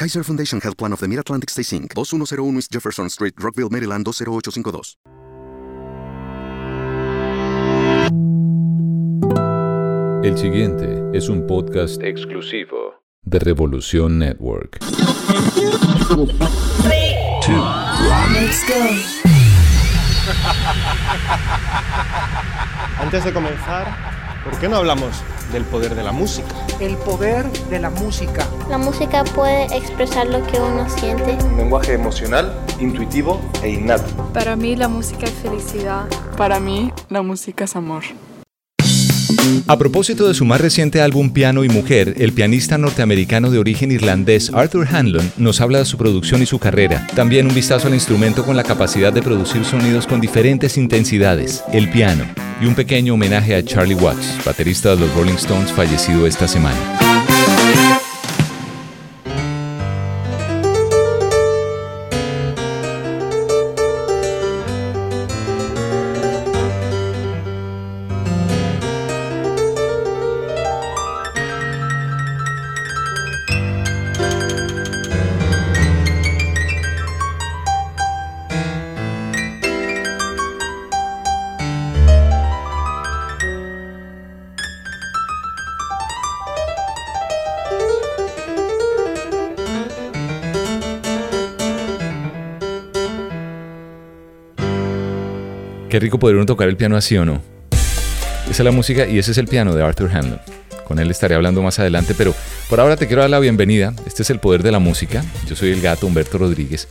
Kaiser Foundation Health Plan of the Mid-Atlantic Stay Inc., 2101 East Jefferson Street, Rockville, Maryland 20852. El siguiente es un podcast exclusivo de Revolución Network. Antes de comenzar, ¿por qué no hablamos del poder de la música? El poder de la música. La música puede expresar lo que uno siente. Un lenguaje emocional, intuitivo e innato. Para mí la música es felicidad. Para mí la música es amor. A propósito de su más reciente álbum Piano y Mujer, el pianista norteamericano de origen irlandés Arthur Hanlon nos habla de su producción y su carrera. También un vistazo al instrumento con la capacidad de producir sonidos con diferentes intensidades, el piano. Y un pequeño homenaje a Charlie Watts, baterista de los Rolling Stones fallecido esta semana. Qué rico poder uno tocar el piano así o no. Esa es la música y ese es el piano de Arthur Hanlon. Con él estaré hablando más adelante, pero por ahora te quiero dar la bienvenida. Este es el poder de la música. Yo soy el gato Humberto Rodríguez.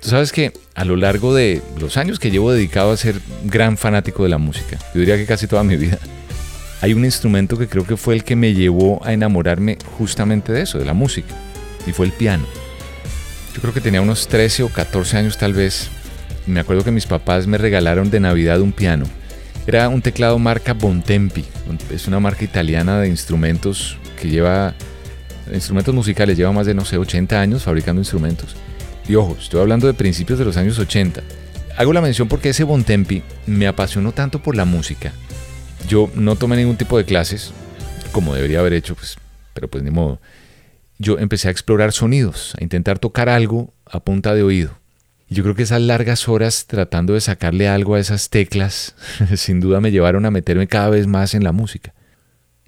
Tú sabes que a lo largo de los años que llevo dedicado a ser gran fanático de la música, yo diría que casi toda mi vida, hay un instrumento que creo que fue el que me llevó a enamorarme justamente de eso, de la música, y fue el piano. Yo creo que tenía unos 13 o 14 años tal vez me acuerdo que mis papás me regalaron de Navidad un piano. Era un teclado marca Bontempi. Es una marca italiana de instrumentos que lleva instrumentos musicales, lleva más de no sé 80 años fabricando instrumentos. Y ojo, estoy hablando de principios de los años 80. Hago la mención porque ese Bontempi me apasionó tanto por la música. Yo no tomé ningún tipo de clases, como debería haber hecho, pues, pero pues ni modo. Yo empecé a explorar sonidos, a intentar tocar algo a punta de oído. Yo creo que esas largas horas tratando de sacarle algo a esas teclas, sin duda me llevaron a meterme cada vez más en la música.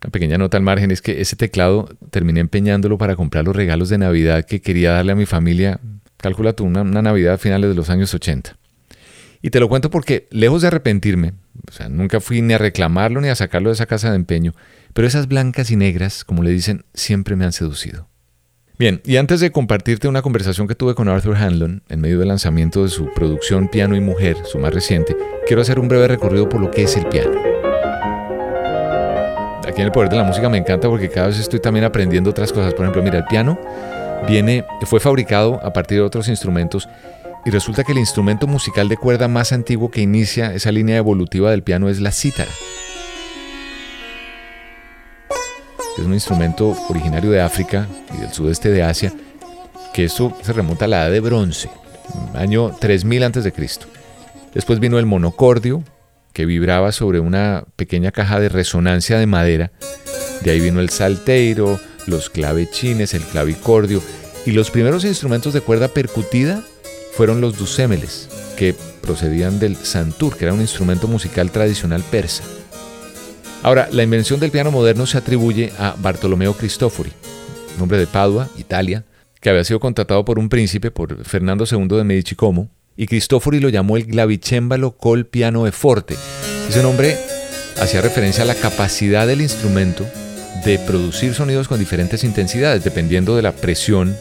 Una pequeña nota al margen es que ese teclado terminé empeñándolo para comprar los regalos de Navidad que quería darle a mi familia, calcula tú, una, Navidad a finales de los años 80. Y te lo cuento porque, lejos de arrepentirme, o sea, nunca fui ni a reclamarlo ni a sacarlo de esa casa de empeño, pero esas blancas y negras, como le dicen, siempre me han seducido. Bien, y antes de compartirte una conversación que tuve con Arthur Hanlon en medio del lanzamiento de su producción Piano y Mujer, su más reciente, quiero hacer un breve recorrido por lo que es el piano. Aquí en el poder de la música me encanta porque cada vez estoy también aprendiendo otras cosas. Por ejemplo, mira, el piano viene, fue fabricado a partir de otros instrumentos y resulta que el instrumento musical de cuerda más antiguo que inicia esa línea evolutiva del piano es la cítara. Es un instrumento originario de África y del sudeste de Asia, que eso se remonta a la edad de bronce, año 3000 a.C. Después vino el monocordio, que vibraba sobre una pequeña caja de resonancia de madera. De ahí vino el salteiro, los clavechines, el clavicordio, y los primeros instrumentos de cuerda percutida fueron los dusémeles, que procedían del santur, que era un instrumento musical tradicional persa. Ahora, la invención del piano moderno se atribuye a Bartolomeo Cristofori, nombre de Padua, Italia, que había sido contratado por un príncipe, por Fernando II de Medici Como, y Cristofori lo llamó el clavicémbalo col piano e forte. Ese nombre hacía referencia a la capacidad del instrumento de producir sonidos con diferentes intensidades, dependiendo de la presión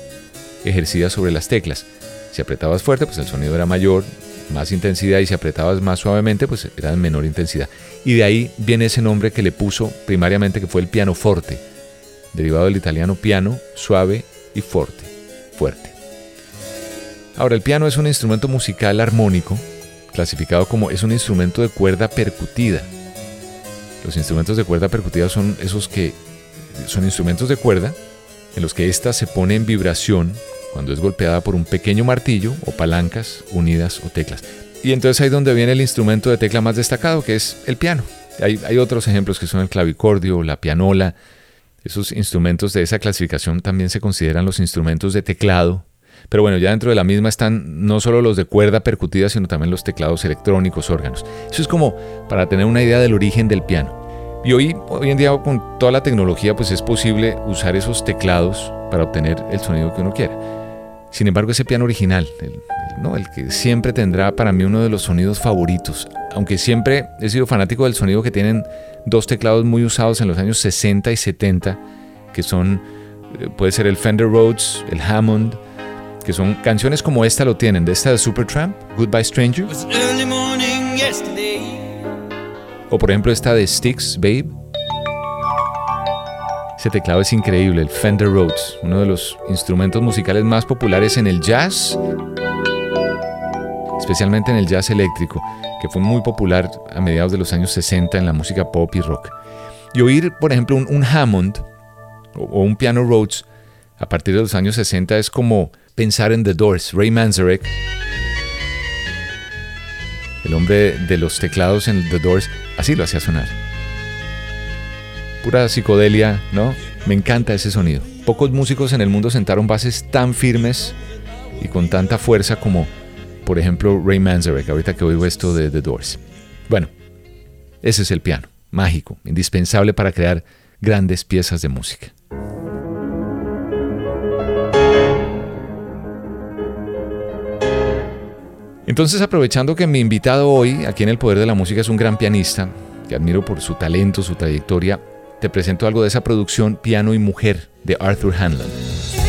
ejercida sobre las teclas. Si apretabas fuerte, pues el sonido era mayor, más intensidad, y si apretabas más suavemente, pues era de menor intensidad. Y de ahí viene ese nombre que le puso primariamente, que fue el piano forte, derivado del italiano piano, suave y forte, fuerte. Ahora, el piano es un instrumento musical armónico, clasificado como es un instrumento de cuerda percutida. Los instrumentos de cuerda percutida son esos que son instrumentos de cuerda en los que ésta se pone en vibración cuando es golpeada por un pequeño martillo o palancas unidas o teclas. Y entonces ahí donde viene el instrumento de tecla más destacado, que es el piano. Hay, hay otros ejemplos que son el clavicordio, la pianola. Esos instrumentos de esa clasificación también se consideran los instrumentos de teclado. Pero bueno, ya dentro de la misma están no solo los de cuerda percutida, sino también los teclados electrónicos, órganos. Eso es como para tener una idea del origen del piano. Y hoy, hoy en día con toda la tecnología pues es posible usar esos teclados para obtener el sonido que uno quiera. Sin embargo, ese piano original, el, ¿no? el que siempre tendrá para mí uno de los sonidos favoritos, aunque siempre he sido fanático del sonido que tienen dos teclados muy usados en los años 60 y 70, que son, eh, puede ser el Fender Rhodes, el Hammond, que son canciones como esta lo tienen, de esta de Supertramp, Goodbye Stranger. O por ejemplo esta de Sticks, Babe. Ese teclado es increíble, el Fender Rhodes, uno de los instrumentos musicales más populares en el jazz, especialmente en el jazz eléctrico, que fue muy popular a mediados de los años 60 en la música pop y rock. Y oír, por ejemplo, un, Hammond o, un piano Rhodes a partir de los años 60 es como pensar en The Doors, Ray Manzarek, el hombre de los teclados en The Doors, así lo hacía sonar pura psicodelia, ¿no? Me encanta ese sonido. Pocos músicos en el mundo sentaron bases tan firmes y con tanta fuerza como, por ejemplo, Ray Manzarek, ahorita que oigo esto de The Doors. Bueno, ese es el piano, mágico, indispensable para crear grandes piezas de música. Entonces, aprovechando que mi invitado hoy, aquí en El Poder de la Música, es un gran pianista, que admiro por su talento, su trayectoria, te presento algo de esa producción Piano y Mujer de Arthur Hanlon.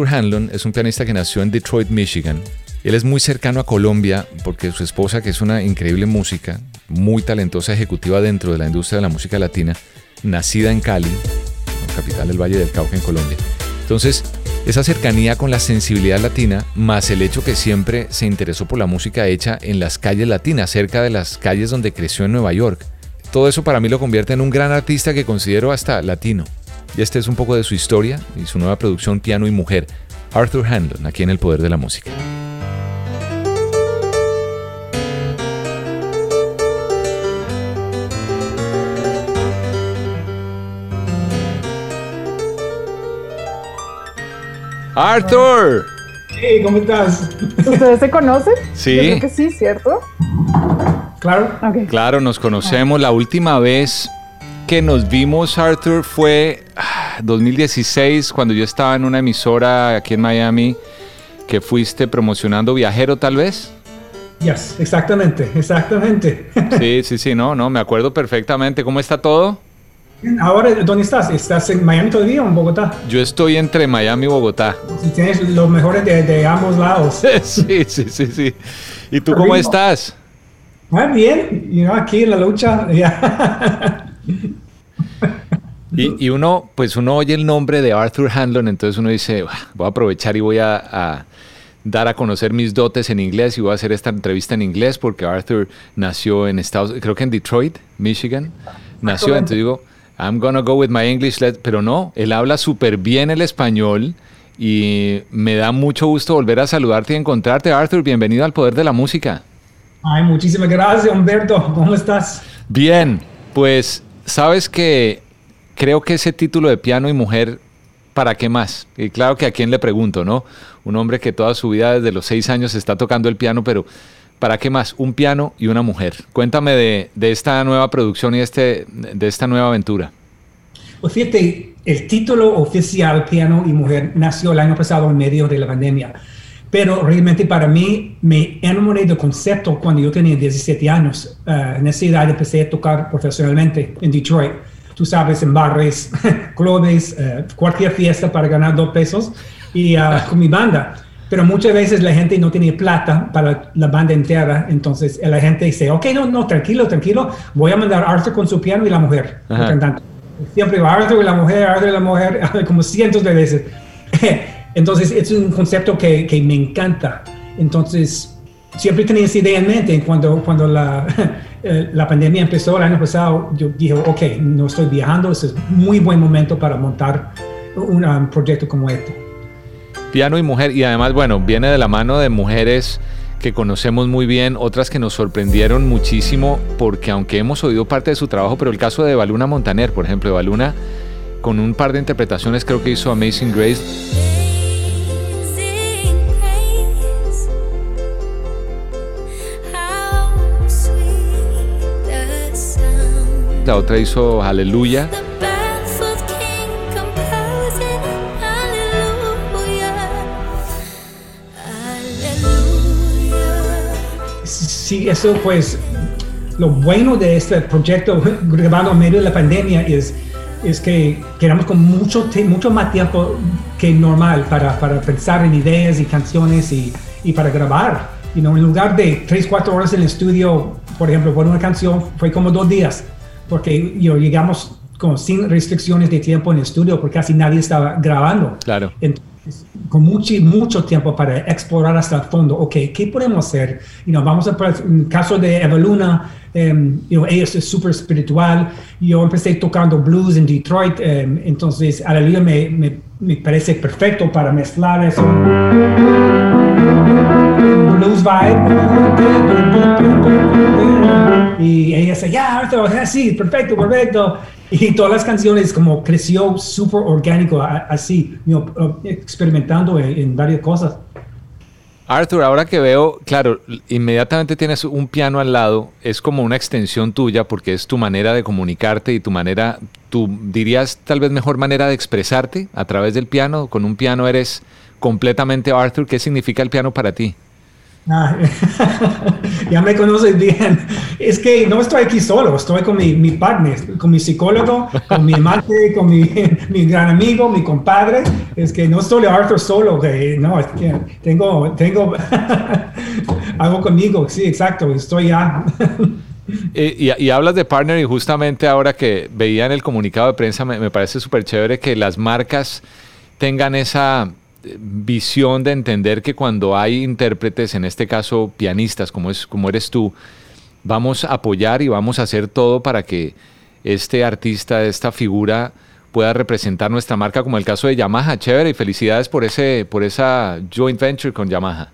Arthur Hanlon es un pianista que nació en Detroit, Michigan. Él es muy cercano a Colombia porque su esposa, que es una increíble música, muy talentosa ejecutiva dentro de la industria de la música latina, nacida en Cali, capital del Valle del Cauca en Colombia. Entonces, esa cercanía con la sensibilidad latina, más el hecho que siempre se interesó por la música hecha en las calles latinas, cerca de las calles donde creció en Nueva York. Todo eso para mí lo convierte en un gran artista que considero hasta latino. Y este es un poco de su historia y su nueva producción Piano y Mujer, Arthur Handlon, aquí en El Poder de la Música. Arthur. Hey, ¿cómo estás? ¿Ustedes se conocen? Sí. Yo creo que sí, ¿cierto? Claro. Claro, nos conocemos. La última vez que nos vimos, Arthur, fue 2016, ah, cuando yo estaba en una emisora aquí en Miami, que fuiste promocionando Viajero, tal vez. Yes, exactamente, exactamente. Sí, sí, sí, no, no, me acuerdo perfectamente. ¿Cómo está todo? Ahora, ¿dónde estás? ¿Estás en Miami todavía o en Bogotá? Yo estoy entre Miami y Bogotá. tienes los mejores de, ambos lados. sí, sí, sí, sí. ¿Y tú cómo estás? Ah, bien, you aquí en la lucha. Y, uno, pues uno oye el nombre de Arthur Handlon, entonces uno dice, voy a aprovechar y voy a, dar a conocer mis dotes en inglés y voy a hacer esta entrevista en inglés porque Arthur nació en Estados creo que en Detroit, Michigan. Nació, entonces digo, I'm gonna go with my English, pero no, él habla súper bien el español y me da mucho gusto volver a saludarte y encontrarte. Arthur, bienvenido al Poder de la Música. Ay, muchísimas gracias, Humberto. ¿Cómo estás? Bien, pues sabes que creo que ese título de piano y mujer, ¿para qué más? Y claro que a quién le pregunto, ¿no? Un hombre que toda su vida desde los seis años está tocando el piano, pero ¿para qué más? Un piano y una mujer. Cuéntame de, de esta nueva producción y este, de esta nueva aventura. Pues fíjate, el título oficial Piano y Mujer nació el año pasado en medio de la pandemia. Pero realmente para mí me enamoré del concepto cuando yo tenía 17 años. Uh, en esa edad empecé a tocar profesionalmente en Detroit tú sabes, en bares, clubes, uh, cualquier fiesta para ganar dos pesos y uh, con mi banda. Pero muchas veces la gente no tenía plata para la banda entera, entonces la gente dice, ok, no, no, tranquilo, tranquilo, voy a mandar a Arthur con su piano y la mujer. Siempre va Arthur y la mujer, Arthur y la mujer, como cientos de veces. entonces es un concepto que, que me encanta. Entonces, siempre tenía esa idea en mente cuando, cuando la, eh, la pandemia empezó el año pasado. Yo dije, ok, no estoy viajando, es un muy buen momento para montar un proyecto como este. Piano y mujer, y además, bueno, viene de la mano de mujeres que conocemos muy bien, otras que nos sorprendieron muchísimo, porque aunque hemos oído parte de su trabajo, pero el caso de Baluna Montaner, por ejemplo, de Baluna, con un par de interpretaciones creo que hizo Amazing Grace. La otra hizo Aleluya. Sí, eso pues, lo bueno de este proyecto grabado en medio de la pandemia es, es que quedamos con mucho, mucho más tiempo que normal para, para pensar en ideas y canciones y, y para grabar. You know, en lugar de 3, 4 horas en el estudio, por ejemplo, por una canción, fue como dos días porque yo llegamos como sin restricciones de tiempo en el estudio porque casi nadie estaba grabando. Claro. Entonces, con mucho, mucho tiempo para explorar hasta el fondo, ok, ¿qué podemos hacer? You know, vamos a, en caso de Eveluna, um, you know, ella es súper espiritual, yo empecé tocando blues en Detroit, um, entonces Aleluya me, me, me parece perfecto para mezclar eso. Blues vibe. Y ella dice, ya, Arthur, sí, perfecto, perfecto. Y todas las canciones como creció súper orgánico, así, experimentando en, varias cosas. Arthur, ahora que veo, claro, inmediatamente tienes un piano al lado, es como una extensión tuya porque es tu manera de comunicarte y tu manera, tú dirías tal vez mejor manera de expresarte a través del piano. Con un piano eres completamente Arthur. ¿Qué significa el piano para ti? Ah, ya me conoces bien. Es que no estoy aquí solo, estoy con mi, mi partner, con mi psicólogo, con mi amante, con mi, mi, gran amigo, mi compadre. Es que no estoy Arthur solo, que no, es que tengo, tengo algo conmigo, sí, exacto, estoy ya. Y, y, hablas de partner y justamente ahora que veía en el comunicado de prensa me, me parece súper chévere que las marcas tengan esa visión de entender que cuando hay intérpretes, en este caso pianistas como, es, como eres tú, vamos a apoyar y vamos a hacer todo para que este artista, esta figura pueda representar nuestra marca, como el caso de Yamaha. Chévere y felicidades por, ese, por esa joint venture con Yamaha.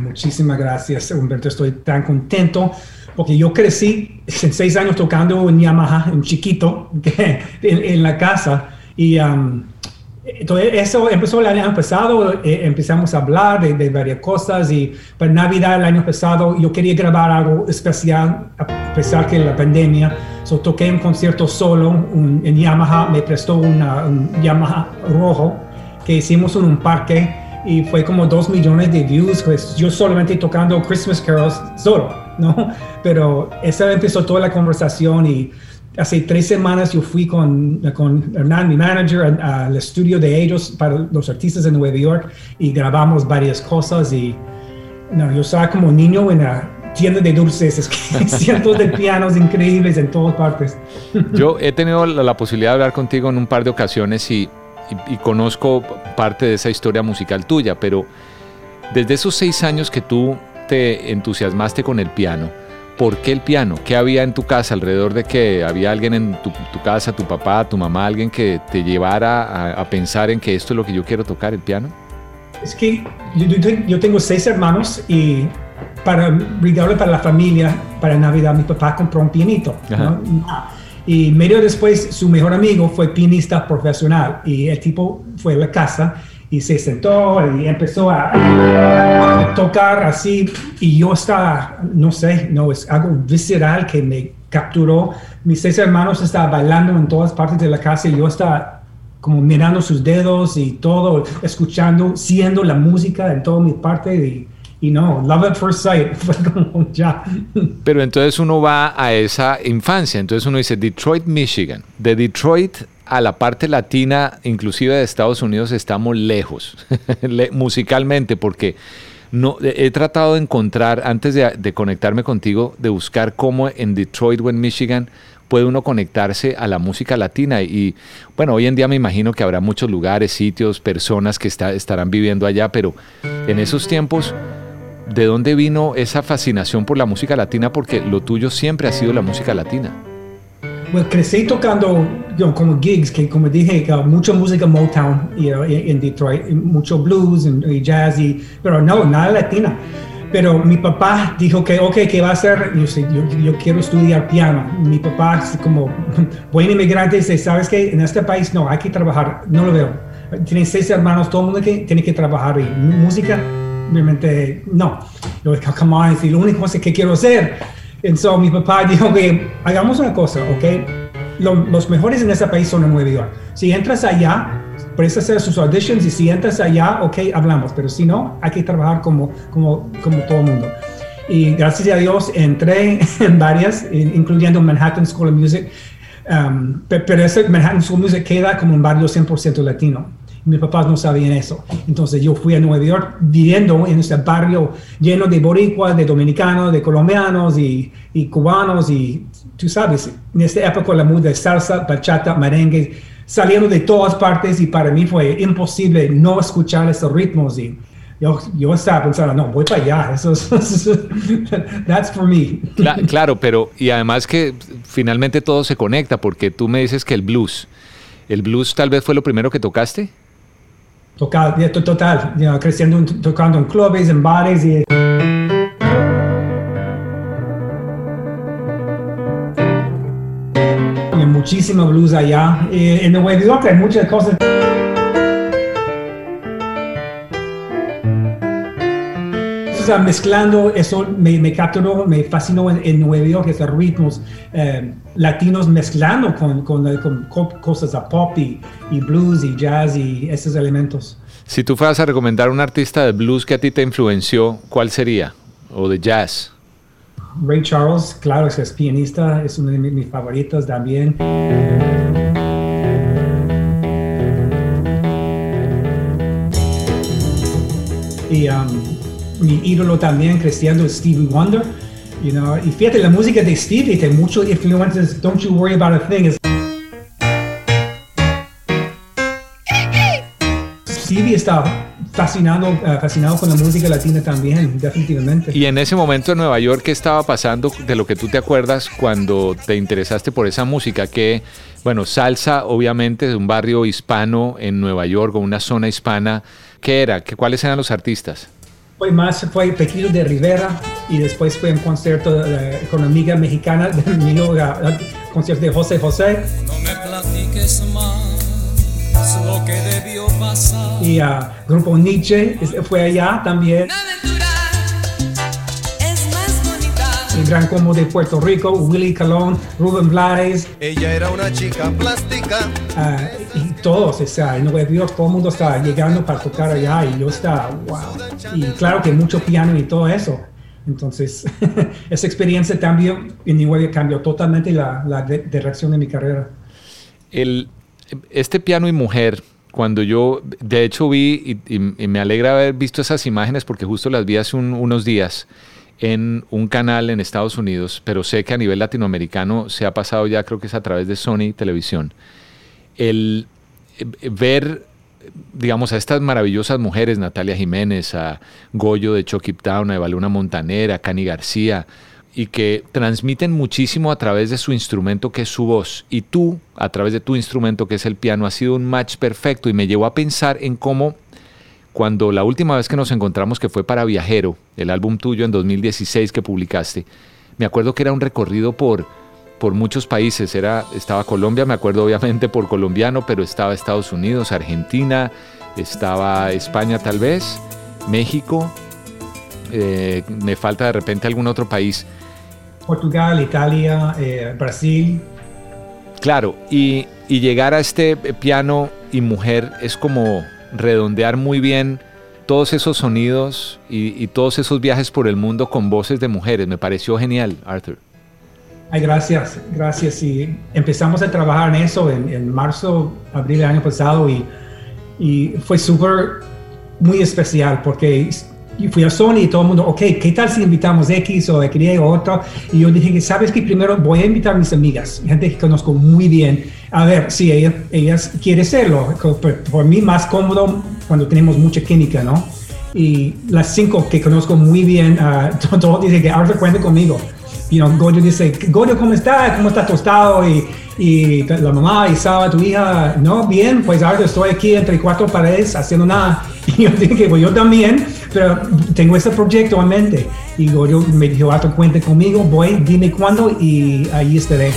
muchísimas gracias, Humberto. Estoy tan contento porque yo crecí en seis años tocando en Yamaha, en chiquito, en, la casa. Y um, entonces, eso empezó el año pasado, eh, empezamos a hablar de, varias cosas y para Navidad el año pasado yo quería grabar algo especial a pesar que la pandemia. So, toqué un concierto solo en Yamaha, me prestó una, un Yamaha rojo que hicimos en un parque y fue como dos millones de views, pues yo solamente tocando Christmas carols solo, ¿no? Pero esa empezó toda la conversación y hace tres semanas yo fui con, con Hernán, mi manager, al estudio de ellos para los artistas de Nueva York y grabamos varias cosas y no, yo estaba como niño en la tienda de dulces, es que cientos de pianos increíbles en todas partes. Yo he tenido la, posibilidad de hablar contigo en un par de ocasiones y, y, y conozco parte de esa historia musical tuya, pero Desde esos seis años que tú te entusiasmaste con el piano, ¿por qué el piano? ¿Qué había en tu casa alrededor de que había alguien en tu, casa, tu papá, tu mamá, alguien que te llevara a, pensar en que esto es lo que yo quiero tocar, el piano? Es que yo, tengo seis hermanos y para regalo para la familia, para Navidad, mi papá compró un pianito. Y medio después, su mejor amigo fue pianista profesional y el tipo fue a la casa y se sentó y empezó a, tocar así y yo estaba, no sé, no, es algo visceral que me capturó. Mis seis hermanos estaban bailando en todas partes de la casa y yo estaba como mirando sus dedos y todo, escuchando, siendo la música en toda mi parte y, y no, Love at First Sight, fue como ya. Pero entonces uno va a esa infancia, entonces uno dice Detroit, Michigan. De Detroit a la parte latina, inclusive de Estados Unidos, estamos lejos, musicalmente, porque no, he tratado de encontrar, antes de, conectarme contigo, de buscar cómo en Detroit o en Michigan puede uno conectarse a la música latina. Y bueno, hoy en día me imagino que habrá muchos lugares, sitios, personas que estarán viviendo allá, pero en esos tiempos, ¿de dónde vino esa fascinación por la música latina? Porque lo tuyo siempre ha sido la música latina. Bueno, crecí tocando como gigs, que como dije, mucha música Motown en Detroit, mucho blues y jazz, y, pero no, nada latina. Pero mi papá dijo que, ok, ¿qué va a hacer? Yo, yo, yo quiero estudiar piano. Mi papá, como buen inmigrante, dice, ¿sabes qué? En este país no, hay que trabajar. No lo veo. Tienen seis hermanos, todo el mundo que, tiene que trabajar. Y música, realmente, no. Yo come on, es lo único que quiero hacer entonces mi papá dijo que hagamos una cosa, ¿ok? los mejores en ese país son en Nueva York. Si entras allá, puedes hacer sus auditions y si entras allá, ok, hablamos, pero si no, hay que trabajar como, como, como todo el mundo. Y gracias a Dios entré en varias, incluyendo Manhattan School of Music, um, pero ese Manhattan School of Music queda como un barrio 100% latino mis papás no sabían eso. Entonces yo fui a Nueva York viviendo en ese barrio lleno de boricuas, de dominicanos, de colombianos y, y cubanos y tú sabes, en esta época la música de salsa, bachata, merengue, salieron de todas partes y para mí fue imposible no escuchar esos ritmos y yo, yo estaba pensando, no, voy para allá, eso es, that's for me. Claro, pero y además que finalmente todo se conecta porque tú me dices que el blues, el blues tal vez fue lo primero que tocaste. Total, total, creciendo, tocando en clubes, en bares y... Hay muchísimo blues allá. Y en Nueva York hay muchas cosas. Mezclando, eso me, me, capturó, me fascinó en, Nueva York, esos ritmos eh, latinos mezclando con, con, cosas de pop y, blues y jazz y esos elementos. Si tú fueras a recomendar un artista de blues que a ti te influenció, ¿cuál sería? ¿O de jazz? Ray Charles, claro, es pianista, es uno de mis favoritos también. Y um, mi ídolo también creciendo es Stevie Wonder. You know, y fíjate, la música de Stevie tiene mucho influencias. Don't you worry about a thing. Stevie está fascinado, eh, fascinado con la música latina también, definitivamente. Y en ese momento en Nueva York, ¿qué estaba pasando de lo que tú te acuerdas cuando te interesaste por esa música? Que, bueno, salsa, obviamente, de un barrio hispano en Nueva York o una zona hispana. ¿Qué era? ¿Qué, ¿Cuáles eran los artistas? Fue más, fue Pequeño de Rivera y después fue un concierto eh, con una amiga mexicana, de amigo, concierto de José José. No me platiques más lo que debió pasar. Y uh, grupo Nietzsche fue allá también. el gran combo de Puerto Rico, Willy Colón, Rubén Blades. Ella era una chica plástica. Uh, y todos, o sea, en Nueva York todo el mundo estaba llegando para tocar allá y yo estaba, wow. Y claro que mucho piano y todo eso. Entonces, esa experiencia también en Nueva York cambió totalmente la, la dirección de mi carrera. El, este piano y mujer, cuando yo, de hecho vi, y, me alegra haber visto esas imágenes porque justo las vi hace unos días, en un canal en Estados Unidos, pero sé que a nivel latinoamericano se ha pasado ya, creo que es a través de Sony Televisión. El ver digamos, a estas maravillosas mujeres, Natalia Jiménez, a Goyo de Chucky Town, a Evaluna Montanera, a Cani García, y que transmiten muchísimo a través de su instrumento que es su voz. Y tú, a través de tu instrumento que es el piano, ha sido un match perfecto y me llevó a pensar en cómo cuando la última vez que nos encontramos, que fue para Viajero, el álbum tuyo en 2016 que publicaste, me acuerdo que era un recorrido por, por muchos países. Era, estaba Colombia, me acuerdo obviamente por colombiano, pero estaba Estados Unidos, Argentina, estaba España tal vez, México, eh, me falta de repente algún otro país. Portugal, Italia, eh, Brasil. Claro, y, y llegar a este piano y mujer es como redondear muy bien todos esos sonidos y, y, todos esos viajes por el mundo con voces de mujeres. Me pareció genial, Arthur. Ay, gracias, gracias. Y empezamos a trabajar en eso en, en marzo, abril del año pasado y, y fue súper, muy especial porque fui a Sony y todo el mundo, ok, ¿qué tal si invitamos X o Y o otro? Y yo dije ¿sabes que Primero voy a invitar a mis amigas, gente que conozco muy bien, a ver si ella, ellas quieren serlo. Por, mí más cómodo cuando tenemos mucha química, ¿no? Y las cinco que conozco muy bien, uh, todos dicen que Arthur cuenta conmigo. You know, Goyo dice, Goyo, ¿cómo está? ¿Cómo está tostado? Y, y la mamá y Saba, tu hija, no, bien, pues ahora estoy aquí entre cuatro paredes haciendo nada. Y yo dije, pues yo también, pero tengo este proyecto en mente. Y yo me dijo, Arthur, cuente conmigo, voy, dime cuándo y ahí estaré.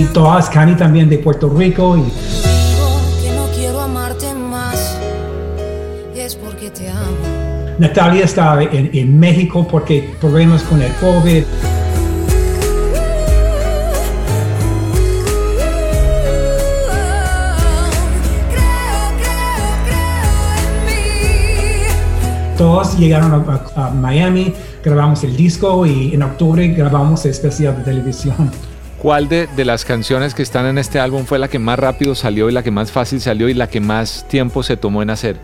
Y todas Cani también de Puerto Rico. Y... que no quiero amarte más, es porque te amo. Natalia estaba en, en México porque problemas con el COVID. todos llegaron a, a, Miami, grabamos el disco y en octubre grabamos el especial de televisión. ¿Cuál de, de, las canciones que están en este álbum fue la que más rápido salió y la que más fácil salió y la que más tiempo se tomó en hacer?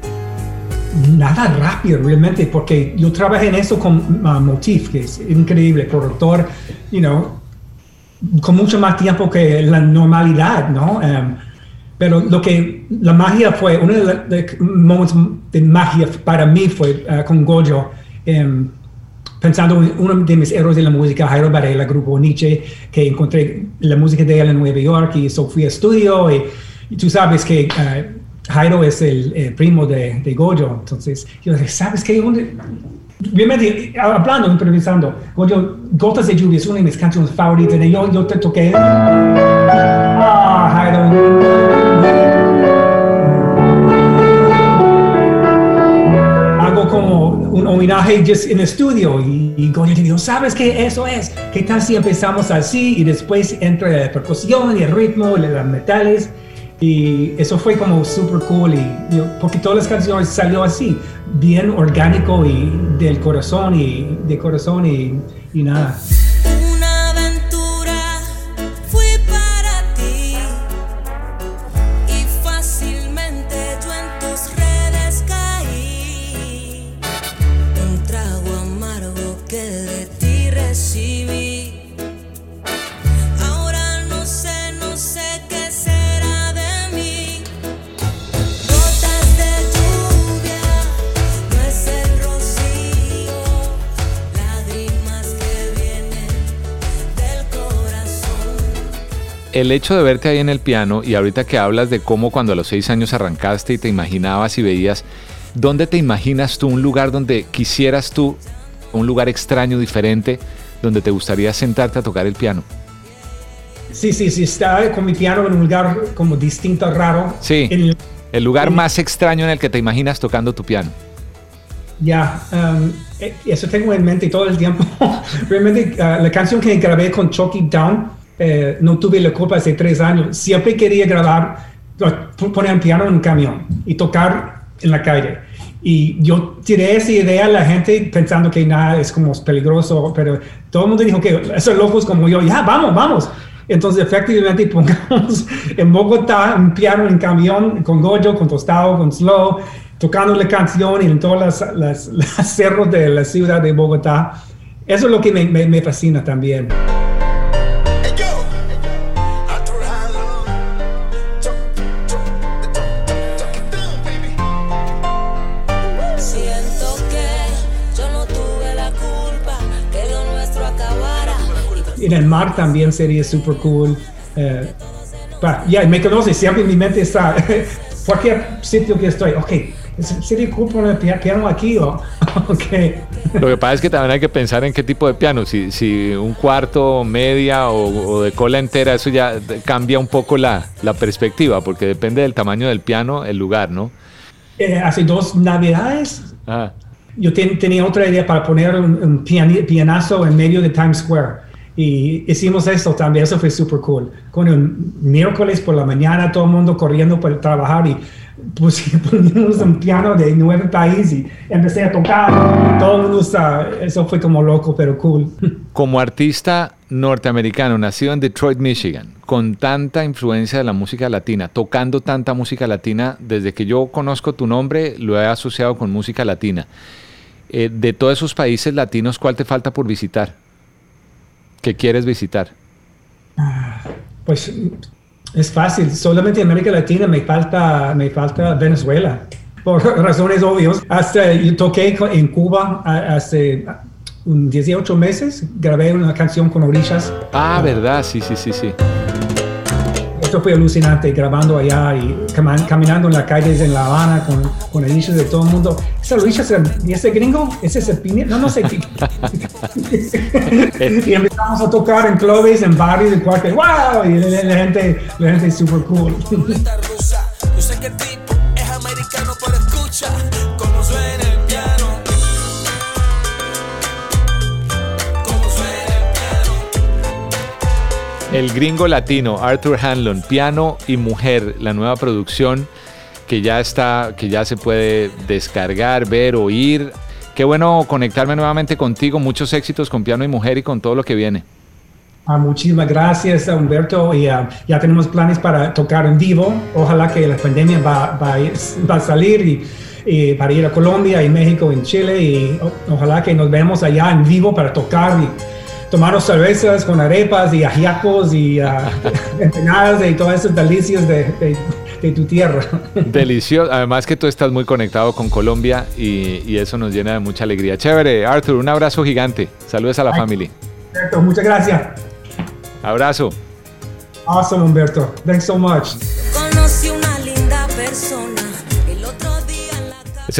Nada rápido, realmente, porque yo trabajé en eso con uh, Motif, que es increíble, productor, you know, con mucho más tiempo que la normalidad, ¿no? Um, pero lo que la magia fue, uno de los momentos de magia para mí fue uh, con Goyo. Um, pensando en uno de mis héroes de la música, Jairo Varela, grupo Nietzsche, que encontré la música de él en Nueva York y eso fui a estudio y, y tú sabes que uh, Jairo es el, el primo de, de, Goyo, entonces yo dije, ¿sabes qué? Obviamente, hablando, improvisando, Goyo, Gotas de Lluvia es una de mis canciones favoritas, y yo, yo te toqué. Ah, Jairo. Como un homenaje just en estudio y, y Goya te dijo, ¿sabes qué? Eso es. ¿Qué tal si empezamos así y después entra la percusión y el ritmo los metales? Y eso fue como super cool y, porque todas las canciones salió así, bien orgánico y del corazón y de corazón y, y nada. El hecho de verte ahí en el piano y ahorita que hablas de cómo cuando a los seis años arrancaste y te imaginabas y veías, ¿dónde te imaginas tú un lugar donde quisieras tú, un lugar extraño, diferente, donde te gustaría sentarte a tocar el piano? Sí, sí, sí, estaba con mi piano en un lugar como distinto, raro. Sí, el, el, lugar el, más extraño en el que te imaginas tocando tu piano. Ya, um, eso tengo en mente todo el tiempo. Realmente, uh, la canción que grabé con Chucky Down, eh, no tuve la culpa hace tres años. Siempre quería grabar, poner el piano en un camión y tocar en la calle. Y yo tiré esa idea a la gente pensando que nada es como peligroso, pero todo el mundo dijo que esos locos como yo, ya, vamos, vamos. Entonces, efectivamente, pongamos en Bogotá un piano en camión con Goyo, con Tostado, con Slow, tocando la canción en todas las, las, cerros de la ciudad de Bogotá. Eso es lo que me fascina también. En el mar también sería super cool. Eh, pa- ya, me conoce, siempre en mi mente está, cualquier sitio que estoy, ok, sería cool poner pi- piano aquí o, ok. Lo que pasa es que también hay que pensar en qué tipo de piano. Si, si un cuarto, media o, o de cola entera, eso ya cambia un poco la, la perspectiva, porque depende del tamaño del piano, el lugar, ¿no? Eh, hace dos navidades Ah, yo ten- tenía otra idea para poner un, un pianazo en medio de Times Square. Y hicimos eso también, eso fue super cool. Con un miércoles por la mañana, todo el mundo corriendo para trabajar y pusimos un piano de nueve países y empecé a tocar. Todo el mundo está, eso fue como loco, pero cool. Como artista norteamericano, nacido en Detroit, Michigan, con tanta influencia de la música latina, tocando tanta música latina, desde que yo conozco tu nombre, lo he asociado con música latina. Eh, de todos esos países latinos, ¿cuál te falta por visitar? ¿Qué quieres visitar? Pues es fácil, solamente en América Latina me falta, me falta Venezuela, por razones obvias. Hasta yo toqué en Cuba hace un 18 meses, grabé una canción con Orishas. Ah, verdad, sí, sí, sí, sí. Esto fue alucinante, grabando allá y caminando en las calles en La Habana con, con Orishas de todo el mundo. ¿Ese Orishas, ¿y ese gringo? ¿Ese es el? No, no sé. y empezamos a tocar en clubes, en barrios, en cualquier... ¡Wow! Y la, la gente, la gente es super cool. El gringo latino, Arthur Hanlon, piano y mujer, la nueva producción que ya está, que ya se puede descargar, ver, oír. Qué bueno conectarme nuevamente contigo. Muchos éxitos con piano y mujer y con todo lo que viene. Ah, muchísimas gracias, Humberto. Y ah, ya tenemos planes para tocar en vivo. Ojalá que la pandemia va, va, va a salir y, para ir a Colombia y México y Chile. Y ojalá que nos veamos allá en vivo para tocar y tomarnos cervezas con arepas y ajiacos y ah, empanadas y todas esas delicias de, de- de tu tierra. Delicioso. Además que tú estás muy conectado con Colombia y, y eso nos llena de mucha alegría. Chévere, Arthur, un abrazo gigante. Saludos a la familia. Humberto, muchas gracias. Abrazo. Awesome, Humberto. Thanks so much. Conocí una linda persona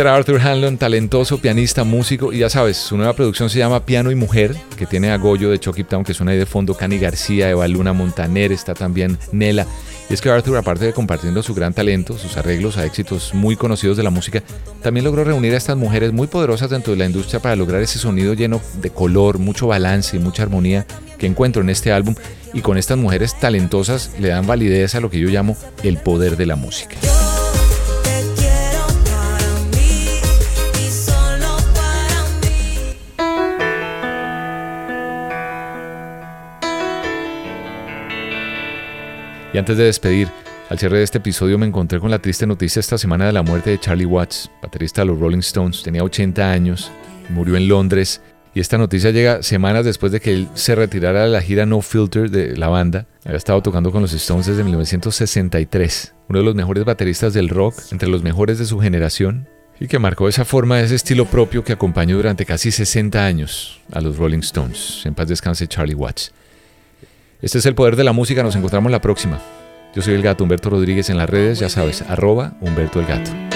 era Arthur Hanlon, talentoso pianista, músico, y ya sabes, su nueva producción se llama Piano y Mujer, que tiene a Goyo de Chucky Town, que suena ahí de fondo, Cani García, Eva Luna Montaner, está también Nela. Y es que Arthur, aparte de compartiendo su gran talento, sus arreglos a éxitos muy conocidos de la música, también logró reunir a estas mujeres muy poderosas dentro de la industria para lograr ese sonido lleno de color, mucho balance y mucha armonía que encuentro en este álbum. Y con estas mujeres talentosas le dan validez a lo que yo llamo el poder de la música. Y antes de despedir, al cierre de este episodio me encontré con la triste noticia esta semana de la muerte de Charlie Watts, baterista de los Rolling Stones. Tenía 80 años, murió en Londres y esta noticia llega semanas después de que él se retirara de la gira No Filter de la banda. Había estado tocando con los Stones desde 1963, uno de los mejores bateristas del rock, entre los mejores de su generación, y que marcó esa forma ese estilo propio que acompañó durante casi 60 años a los Rolling Stones. En paz descanse Charlie Watts. Este es el poder de la música, nos encontramos la próxima. Yo soy el gato Humberto Rodríguez en las redes, ya sabes, arroba Humberto el gato.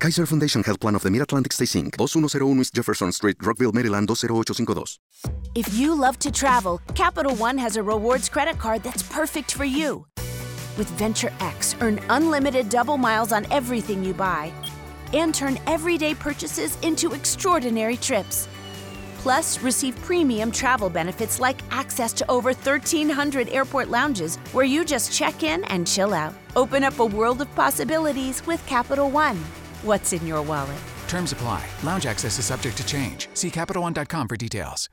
Kaiser Foundation Health Plan of the Mid-Atlantic Stay Inc. 2101 East Jefferson Street, Rockville, Maryland 20852. If you love to travel, Capital One has a rewards credit card that's perfect for you. With Venture X, earn unlimited double miles on everything you buy and turn everyday purchases into extraordinary trips. Plus, receive premium travel benefits like access to over 1,300 airport lounges where you just check in and chill out. Open up a world of possibilities with Capital One. What's in your wallet? Terms apply. Lounge access is subject to change. See CapitalOne.com for details.